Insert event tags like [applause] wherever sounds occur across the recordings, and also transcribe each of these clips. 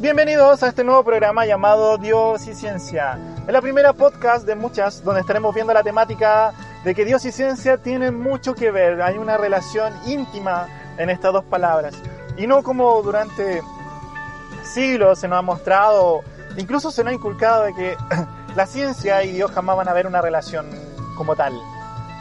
Bienvenidos a este nuevo programa llamado Dios y Ciencia. Es la primera podcast de muchas donde estaremos viendo la temática de que Dios y ciencia tienen mucho que ver. Hay una relación íntima en estas dos palabras. Y no como durante siglos se nos ha mostrado, incluso se nos ha inculcado de que [clears throat] la ciencia y Dios jamás van a ver una relación como tal.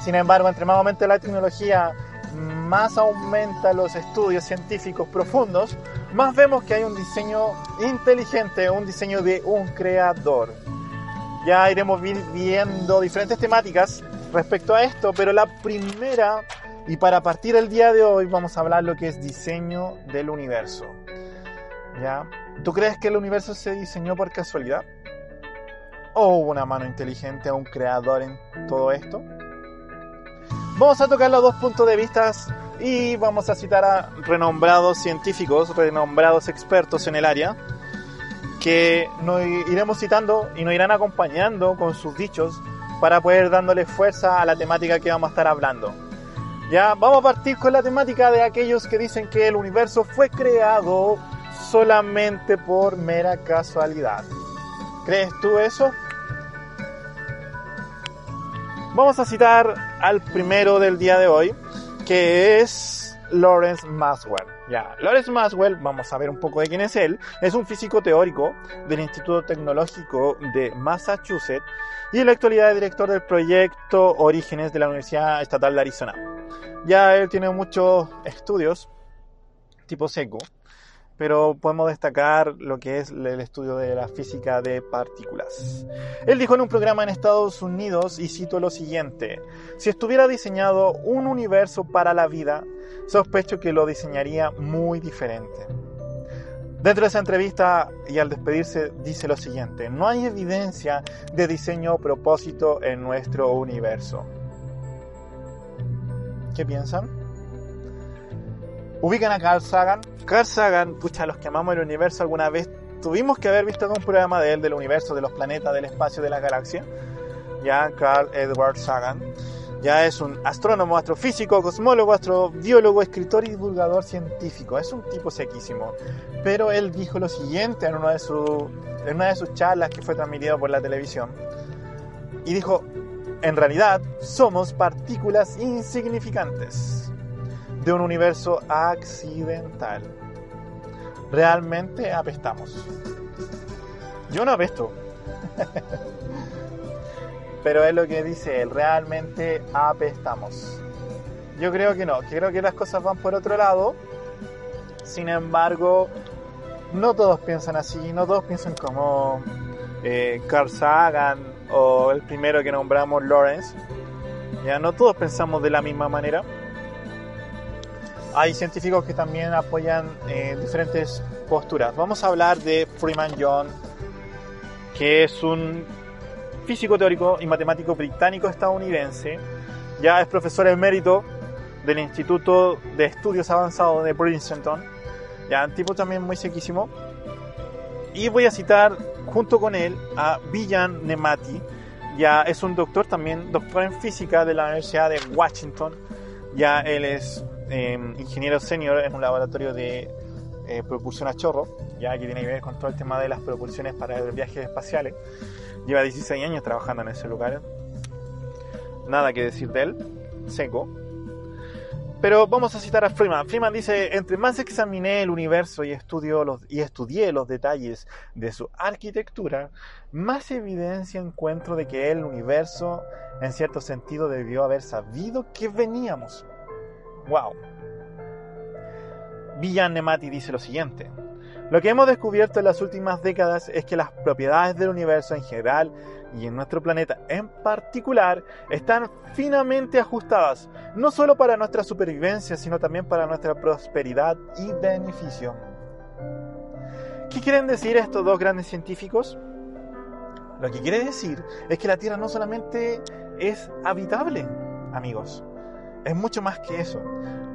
Sin embargo, entre más aumenta la tecnología, más aumenta los estudios científicos profundos, más vemos que hay un diseño inteligente, un diseño de un creador. Ya iremos viendo diferentes temáticas respecto a esto, pero la primera, y para partir el día de hoy, vamos a hablar lo que es diseño del universo. ¿Ya? ¿Tú crees que el universo se diseñó por casualidad? ¿O hubo una mano inteligente un creador en todo esto? Vamos a tocar los dos puntos de vista y vamos a citar a renombrados científicos, renombrados expertos en el área, que nos iremos citando y nos irán acompañando con sus dichos para poder dándole fuerza a la temática que vamos a estar hablando. Ya vamos a partir con la temática de aquellos que dicen que el universo fue creado solamente por mera casualidad. ¿Crees tú eso? Vamos a citar al primero del día de hoy, que es Lawrence Maxwell. Ya, Lawrence Maxwell, vamos a ver un poco de quién es él. Es un físico teórico del Instituto Tecnológico de Massachusetts y en la actualidad es director del proyecto Orígenes de la Universidad Estatal de Arizona. Ya él tiene muchos estudios tipo seco pero podemos destacar lo que es el estudio de la física de partículas. Él dijo en un programa en Estados Unidos, y cito lo siguiente, si estuviera diseñado un universo para la vida, sospecho que lo diseñaría muy diferente. Dentro de esa entrevista y al despedirse dice lo siguiente, no hay evidencia de diseño propósito en nuestro universo. ¿Qué piensan? Ubican a Carl Sagan. Carl Sagan, pucha, los que amamos el universo alguna vez tuvimos que haber visto algún programa de él, del universo, de los planetas, del espacio, de la galaxia. Ya, Carl Edward Sagan. Ya es un astrónomo, astrofísico, cosmólogo, astrobiólogo, escritor y divulgador científico. Es un tipo sequísimo. Pero él dijo lo siguiente en una de, en una de sus charlas que fue transmitida por la televisión. Y dijo, en realidad somos partículas insignificantes de un universo accidental. Realmente apestamos. Yo no apesto. [laughs] Pero es lo que dice él, realmente apestamos. Yo creo que no, creo que las cosas van por otro lado. Sin embargo, no todos piensan así, no todos piensan como eh, Carl Sagan o el primero que nombramos Lawrence. Ya no todos pensamos de la misma manera. Hay científicos que también apoyan eh, diferentes posturas. Vamos a hablar de Freeman John, que es un físico teórico y matemático británico estadounidense. Ya es profesor emérito del Instituto de Estudios Avanzados de Princeton. Ya, un tipo también muy sequísimo. Y voy a citar junto con él a Villan Nemati. Ya es un doctor también, doctor en física de la Universidad de Washington. Ya él es Em, ingeniero senior en un laboratorio de eh, propulsión a chorro, ya que tiene que ver con todo el tema de las propulsiones para viajes espaciales. Lleva 16 años trabajando en ese lugar. Nada que decir de él, seco. Pero vamos a citar a Freeman. Freeman dice, entre más examiné el universo y, estudio los, y estudié los detalles de su arquitectura, más evidencia encuentro de que el universo, en cierto sentido, debió haber sabido que veníamos. Wow. Villan Nemati dice lo siguiente. Lo que hemos descubierto en las últimas décadas es que las propiedades del universo en general y en nuestro planeta en particular están finamente ajustadas, no solo para nuestra supervivencia, sino también para nuestra prosperidad y beneficio. ¿Qué quieren decir estos dos grandes científicos? Lo que quiere decir es que la Tierra no solamente es habitable, amigos, es mucho más que eso.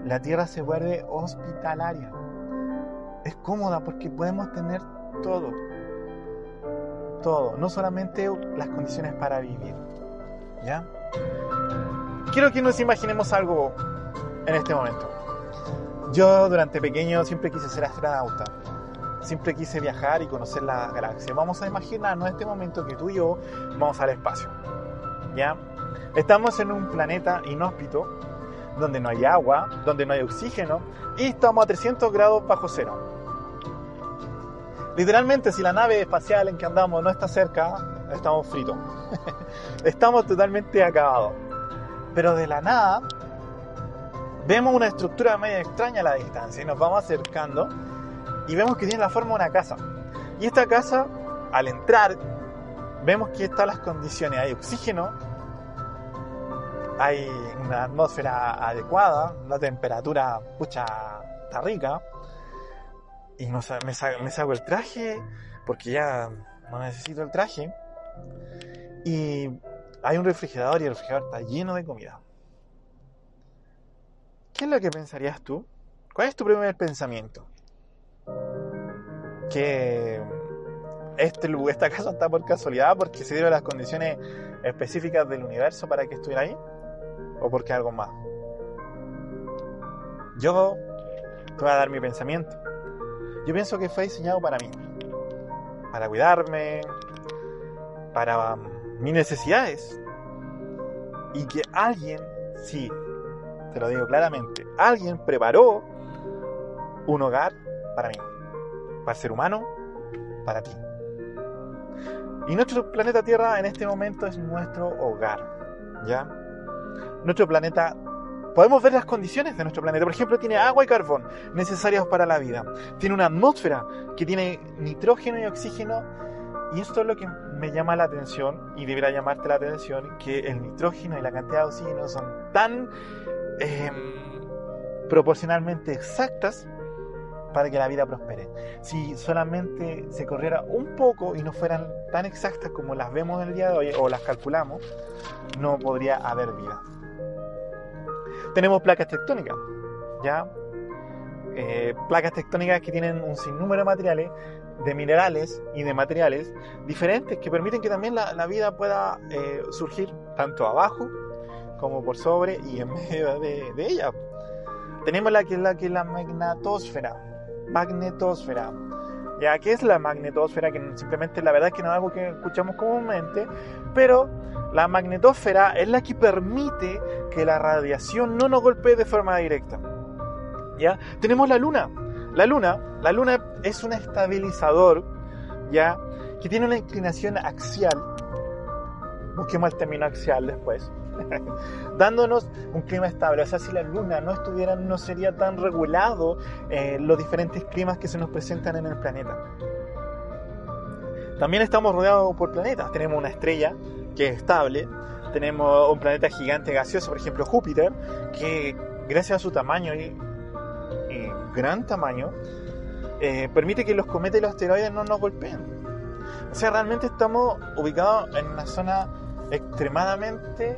La tierra se vuelve hospitalaria. Es cómoda porque podemos tener todo. Todo. No solamente las condiciones para vivir. ¿Ya? Quiero que nos imaginemos algo en este momento. Yo durante pequeño siempre quise ser astronauta. siempre quise viajar y conocer la galaxia. Vamos a imaginarnos en este momento que tú y yo vamos al espacio. ¿Ya? Estamos en un planeta inhóspito, donde no hay agua, donde no hay oxígeno, y estamos a 300 grados bajo cero. Literalmente, si la nave espacial en que andamos no está cerca, estamos fritos. [laughs] estamos totalmente acabados. Pero de la nada, vemos una estructura medio extraña a la distancia y nos vamos acercando y vemos que tiene la forma de una casa. Y esta casa, al entrar, vemos que están las condiciones. Hay oxígeno, hay una atmósfera adecuada, la temperatura, pucha, está rica. Y me, saco el traje, porque ya no necesito el traje. Y hay un refrigerador y el refrigerador está lleno de comida. ¿Qué es lo que pensarías tú? ¿Cuál es tu primer pensamiento? Que este, esta [laughs] casa está por casualidad porque se dieron las condiciones específicas del universo para que estuviera ahí o porque algo más. Yo te voy a dar mi pensamiento. Yo pienso que fue diseñado para mí, para cuidarme, para um, mis necesidades. Y que alguien, sí, te lo digo claramente, alguien preparó un hogar para mí, para el ser humano, para ti. Y nuestro planeta Tierra en este momento es nuestro hogar, ¿ya? Nuestro planeta, podemos ver las condiciones de nuestro planeta. Por ejemplo, tiene agua y carbón necesarios para la vida. Tiene una atmósfera que tiene nitrógeno y oxígeno. Y esto es lo que me llama la atención y deberá llamarte la atención, que el nitrógeno y la cantidad de oxígeno son tan em, proporcionalmente exactas para que la vida prospere. Si solamente se corriera un poco y no fueran tan exactas como las vemos en el día de hoy o las calculamos, no podría haber vida. Tenemos placas tectónicas, ¿ya? Eh, placas tectónicas que tienen un sinnúmero de materiales, de minerales y de materiales diferentes que permiten que también la, vida pueda eh, surgir tanto abajo como por sobre y en medio de, ella. Tenemos la que es la que la magnetosfera. ¿Ya? ¿Qué es la magnetosfera? Que simplemente la verdad es que no es algo que escuchamos comúnmente, pero la magnetosfera es la que permite que la radiación no nos golpee de forma directa. ¿Ya? Tenemos la luna. La luna, la luna es un estabilizador, ¿ya? Que tiene una inclinación axial. Busquemos el término axial después. [laughs] dándonos un clima estable. O sea, si la luna no estuviera, no sería tan regulado eh, los diferentes climas que se nos presentan en el planeta. También estamos rodeados por planetas. Tenemos una estrella que es estable. Tenemos un planeta gigante gaseoso, por ejemplo Júpiter, que gracias a su tamaño y, gran tamaño, eh, permite que los cometas y los asteroides no nos golpeen. O sea, realmente estamos ubicados en una zona extremadamente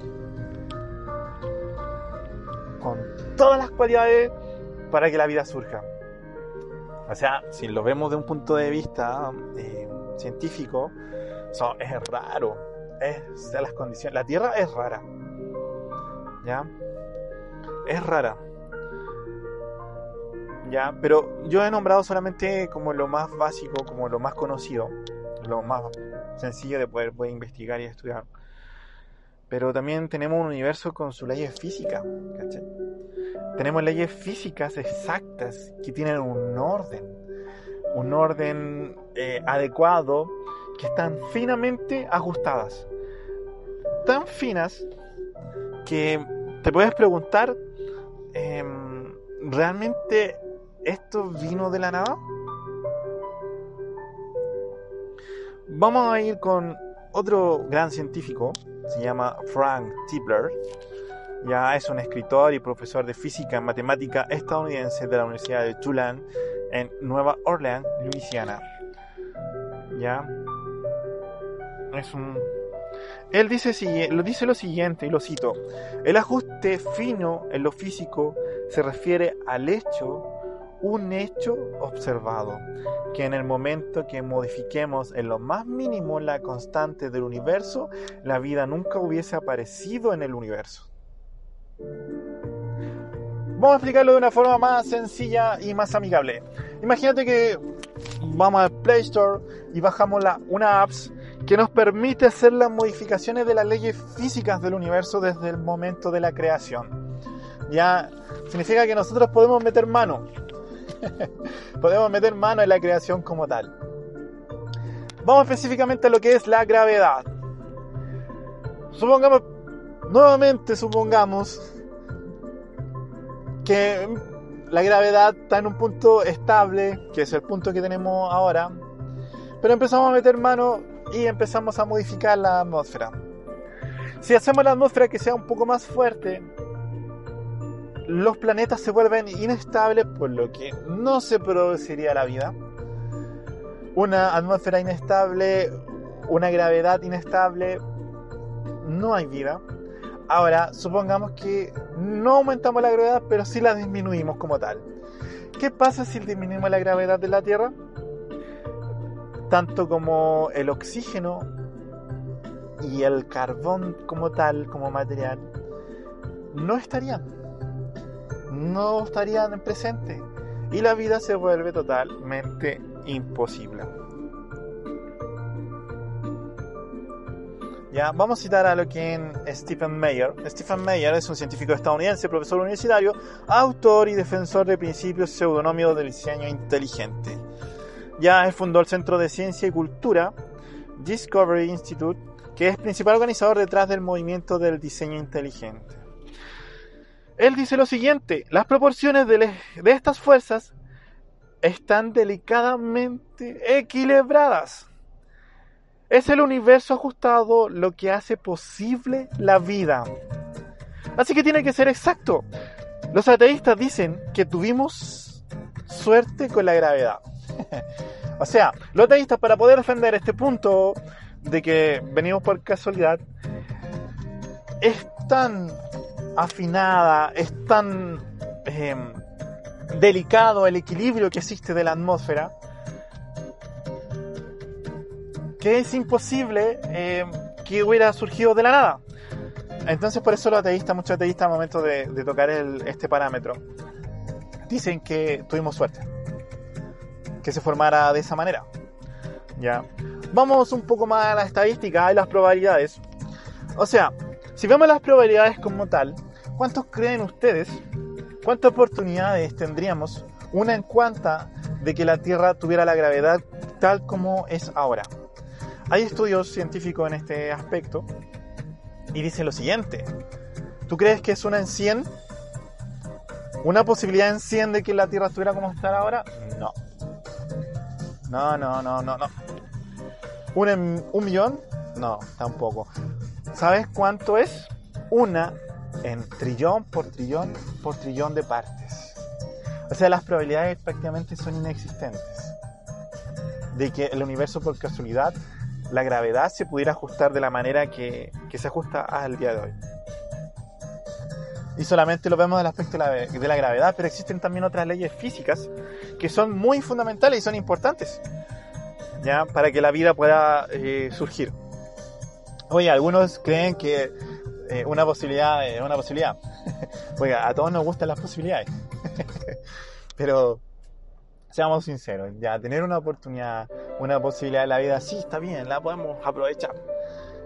todas las cualidades para que la vida surja. O sea, si lo vemos de un punto de vista eh, científico, es raro. Es las condiciones. La Tierra es rara. ¿Ya? Es rara. ¿Ya? Pero yo he nombrado solamente como lo más básico, como lo más conocido, lo más sencillo de poder, poder investigar y estudiar. Pero también tenemos un universo con sus leyes físicas. Tenemos leyes físicas exactas que tienen un orden. Un orden eh, adecuado que están finamente ajustadas. Tan finas que te puedes preguntar, em, ¿realmente esto vino de la nada? Vamos a ir con otro gran científico se llama Frank Tipler. Ya es un escritor y profesor de física y matemática estadounidense de la Universidad de Tulane en Nueva Orleans, Luisiana. Ya es un él dice, lo dice lo siguiente, y lo cito, el ajuste fino en lo físico se refiere al hecho un hecho observado, que en el momento que modifiquemos en lo más mínimo la constante del universo, la vida nunca hubiese aparecido en el universo. Vamos a explicarlo de una forma más sencilla y más amigable. Imagínate que vamos al Play Store y bajamos la, una apps que nos permite hacer las modificaciones de las leyes físicas del universo desde el momento de la creación. Ya significa que nosotros podemos meter mano. [laughs] podemos meter mano en la creación como tal. Vamos específicamente a lo que es la gravedad. Supongamos, nuevamente supongamos que la gravedad está en un punto estable, que es el punto que tenemos ahora, pero empezamos a meter mano y empezamos a modificar la atmósfera. Si hacemos la atmósfera que sea un poco más fuerte, los planetas se vuelven inestables, por lo que no se produciría la vida. Una atmósfera inestable, una gravedad inestable, no hay vida. Ahora, supongamos que no aumentamos la gravedad, pero sí la disminuimos como tal. ¿Qué pasa si disminuimos la gravedad de la Tierra? Tanto como el oxígeno y el carbón como tal, como material, no estarían. No estarían en presente. Y la vida se vuelve totalmente imposible. ¿Ya? Vamos a citar a lo que es Stephen Meyer. Stephen Meyer es un científico estadounidense, profesor universitario, autor y defensor de principios pseudonómicos del diseño inteligente. Ya fundó el Centro de Ciencia y Cultura, Discovery Institute, que es principal organizador detrás del movimiento del diseño inteligente. Él dice lo siguiente, las proporciones de, de estas fuerzas están delicadamente equilibradas es el universo ajustado lo que hace posible la vida. Así que tiene que ser exacto. Los ateístas dicen que tuvimos suerte con la gravedad. [laughs] o sea, los ateístas para poder defender este punto de que venimos por casualidad, es tan afinada, es tan em, delicado el equilibrio que existe de la atmósfera, que es imposible eh, que hubiera surgido de la nada. Entonces por eso los ateístas, muchos ateístas al momento de, tocar este parámetro, dicen que tuvimos suerte. Que se formara de esa manera. ¿Ya? Vamos un poco más a la estadística y las probabilidades. O sea, si vemos las probabilidades como tal, ¿cuántos creen ustedes? ¿Cuántas oportunidades tendríamos una en cuanta de que la Tierra tuviera la gravedad tal como es ahora? Hay estudios científicos en este aspecto y dicen lo siguiente. ¿Tú crees que es una en 100? ¿Una posibilidad en 100 de que la Tierra estuviera como está ahora? No. No, no, no, no, no. ¿Un en un millón? No, tampoco. ¿Sabes cuánto es? Una en trillón por trillón por trillón de partes. O sea, las probabilidades prácticamente son inexistentes de que el universo por casualidad la gravedad se pudiera ajustar de la manera que, se ajusta al día de hoy. Y solamente lo vemos del aspecto de la, gravedad, pero existen también otras leyes físicas que son muy fundamentales y son importantes ¿ya? para que la vida pueda eh, surgir. Oye, algunos creen que eh, una posibilidad es una posibilidad. [laughs] Oiga, a todos nos gustan las posibilidades. [laughs] pero seamos sinceros, ya tener una oportunidad, una posibilidad de la vida, sí, está bien, la podemos aprovechar.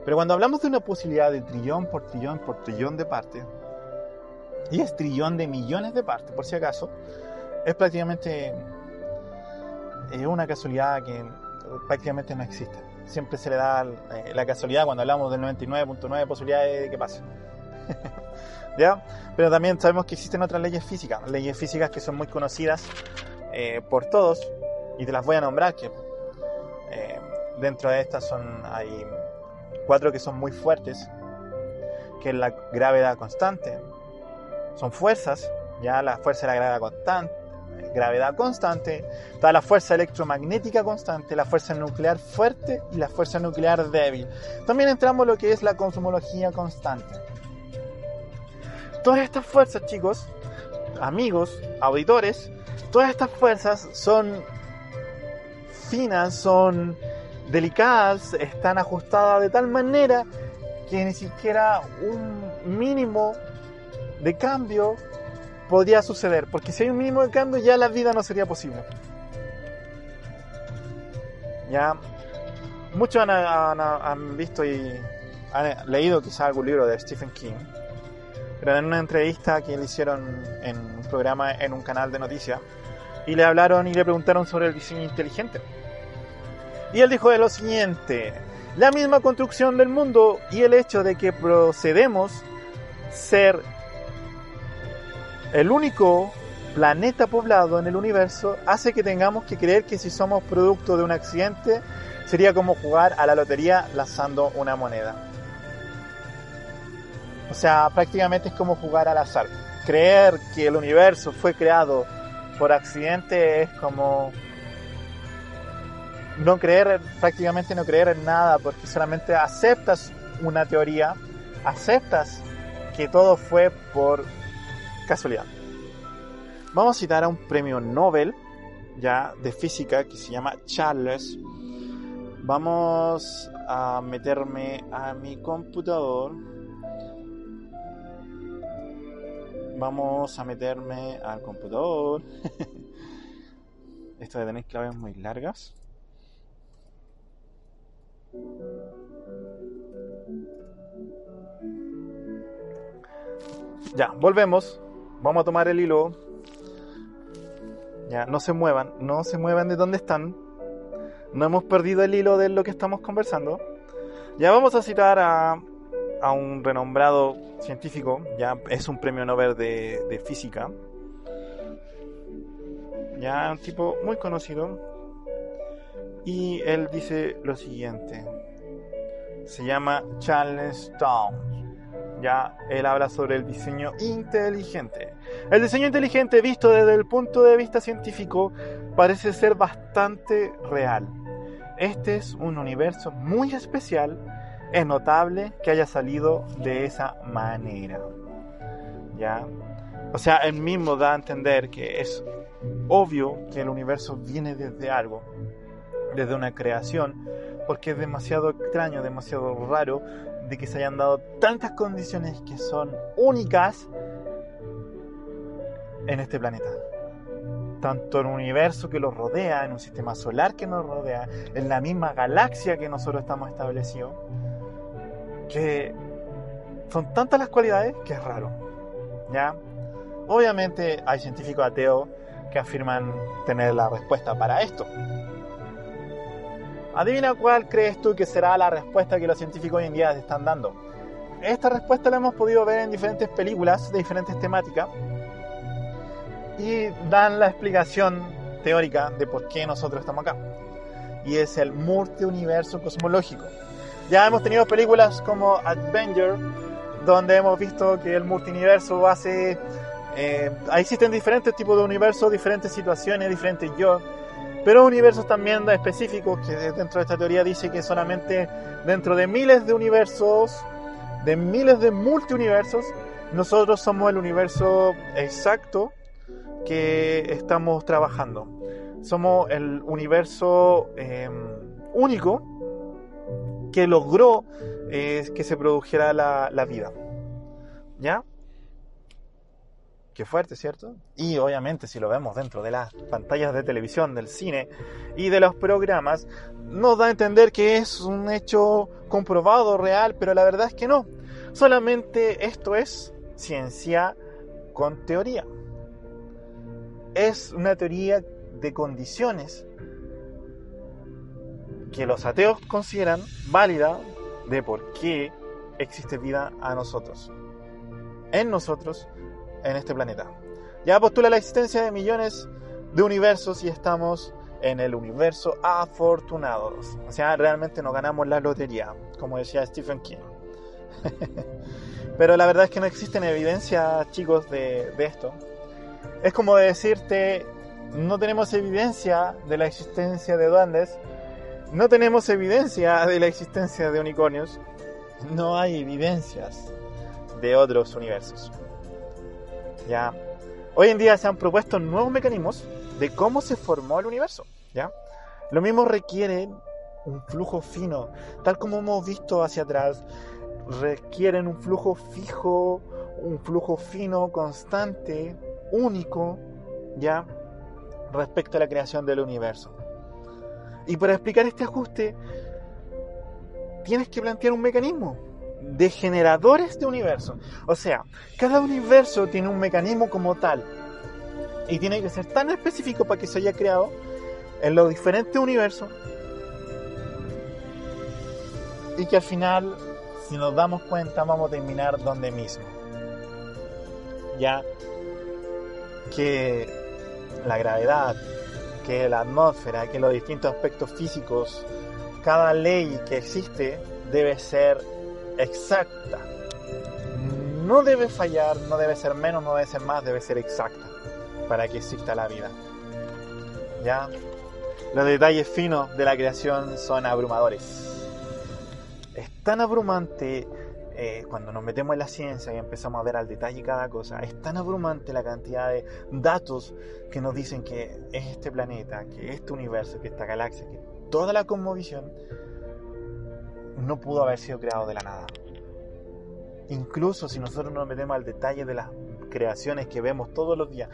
Pero cuando hablamos de una posibilidad de trillón por trillón por trillón de partes, y es trillón de millones de partes, por si acaso, es prácticamente una casualidad que prácticamente no existe. Siempre se le da eh, la casualidad cuando hablamos del 99.9 posibilidades de que pase. [laughs] ¿Ya? Pero también sabemos que existen otras leyes físicas, leyes físicas que son muy conocidas eh, por todos, y te las voy a nombrar, que eh, dentro de estas son, hay cuatro que son muy fuertes, que es la gravedad constante, son fuerzas, ya la fuerza de la gravedad constante, gravedad constante, toda la fuerza electromagnética constante, la fuerza nuclear fuerte y la fuerza nuclear débil. También entramos en lo que es la cosmología constante. Todas estas fuerzas, chicos, amigos, auditores, todas estas fuerzas son finas, son delicadas, están ajustadas de tal manera que ni siquiera un mínimo de cambio podría suceder, porque si hay un mínimo de cambio ya la vida no sería posible. Ya muchos han, han- visto y han leído quizás algún libro de Stephen King, pero en una entrevista que le hicieron en un programa en un canal de noticias y le hablaron y le preguntaron sobre el diseño inteligente. Y él dijo lo siguiente, la misma construcción del mundo y el hecho de que procedemos ser el único planeta poblado en el universo hace que tengamos que creer que si somos producto de un accidente sería como jugar a la lotería lanzando una moneda. O sea, prácticamente es como jugar al azar. Creer que el universo fue creado por accidente es como no creer, prácticamente no creer en nada, porque solamente aceptas una teoría, aceptas que todo fue por casualidad. Vamos a citar a un premio Nobel ya de física que se llama Charles. Vamos a meterme a mi computador. Vamos a meterme al computador. [laughs] Esto de tener claves muy largas. Ya, volvemos. Vamos a tomar el hilo. Ya, no se muevan, no se muevan de donde están. No hemos perdido el hilo de lo que estamos conversando. Ya vamos a citar a, a un renombrado científico, ya es un premio Nobel de, de física. Ya un tipo muy conocido. Y él dice lo siguiente. Se llama Charles Towns ya él habla sobre el diseño inteligente. El diseño inteligente visto desde el punto de vista científico parece ser bastante real. Este es un universo muy especial, es notable que haya salido de esa manera. ¿Ya? O sea, él mismo da a entender que es obvio que el universo viene desde algo, desde una creación, porque es demasiado extraño, demasiado raro de que se hayan dado tantas condiciones que son únicas en este planeta. Tanto en un universo que los rodea, en un sistema solar que nos rodea, en la misma galaxia que nosotros estamos establecidos, que son tantas las cualidades que es raro. ¿Ya? Obviamente hay científicos ateos que afirman tener la respuesta para esto. Adivina cuál crees tú que será la respuesta que los científicos hoy en día están dando. Esta respuesta la hemos podido ver en diferentes películas de diferentes temáticas y dan la explicación teórica de por qué nosotros estamos acá. Y es el multiuniverso cosmológico. Ya hemos tenido películas como Avenger, donde hemos visto que el multiuniverso hace... Eh, existen diferentes tipos de universos, diferentes situaciones, diferentes yo pero universos también específicos que dentro de esta teoría dice que solamente dentro de miles de universos, de miles de multiuniversos, nosotros somos el universo exacto que estamos trabajando. Somos el universo eh, único que logró eh, que se produjera la, la vida. ¿Ya? Qué fuerte, ¿cierto? Y obviamente si lo vemos dentro de las pantallas de televisión, del cine y de los programas, nos da a entender que es un hecho comprobado, real, pero la verdad es que no. Solamente esto es ciencia con teoría. Es una teoría de condiciones que los ateos consideran válida de por qué existe vida a nosotros. En nosotros en este planeta. Ya postula la existencia de millones de universos y estamos en el universo afortunados. O sea, realmente nos ganamos la lotería, como decía Stephen King. [laughs] Pero la verdad es que no existen evidencias, chicos, de, de esto. Es como decirte, no tenemos evidencia de la existencia de duendes, no tenemos evidencia de la existencia de unicornios, no hay evidencias de otros universos. ¿Ya? Hoy en día se han propuesto nuevos mecanismos de cómo se formó el universo, ¿ya? Lo mismo requiere un flujo fino, tal como hemos visto hacia atrás, requieren un flujo fijo, un flujo fino, constante, único, ¿ya? Respecto a la creación del universo. Y para explicar este ajuste, tienes que plantear un mecanismo de generadores de universo. O sea, cada universo tiene un mecanismo como tal. Y tiene que ser tan específico para que se haya creado en los diferentes universos. Y que al final, si nos damos cuenta, vamos a terminar donde mismo. Ya que la gravedad, que la atmósfera, que los distintos aspectos físicos, cada ley que existe debe ser exacta. No debe fallar, no debe ser menos, no debe ser más, debe ser exacta para que exista la vida. ¿Ya? Los detalles finos de la creación son abrumadores. Es tan abrumante eh, cuando nos metemos en la ciencia y empezamos a ver al detalle cada cosa, es tan abrumante la cantidad de datos que nos dicen que es este planeta, que este universo, que esta galaxia, que toda la cosmovisión no pudo haber sido creado de la nada. Incluso si nosotros nos metemos al detalle de las creaciones que vemos todos los días,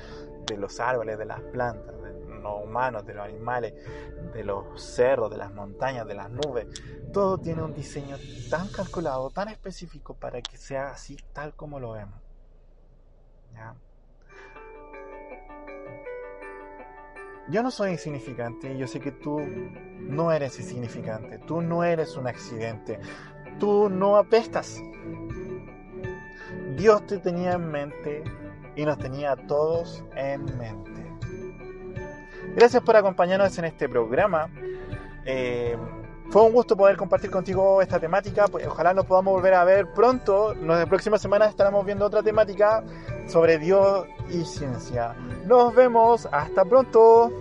de los árboles, de las plantas, de los humanos, de los animales, de los cerros, de las montañas, de las nubes, todo tiene un diseño tan calculado, tan específico para que sea así tal como lo vemos. Yo no soy insignificante, yo sé que tú no eres insignificante, tú no eres un accidente, tú no apestas. Dios te tenía en mente y nos tenía a todos en mente. Gracias por acompañarnos en este programa. Eh, fue un gusto poder compartir contigo esta temática. Ojalá nos podamos volver a ver pronto. La próxima semana estaremos viendo otra temática sobre Dios y ciencia. Nos vemos. Hasta pronto.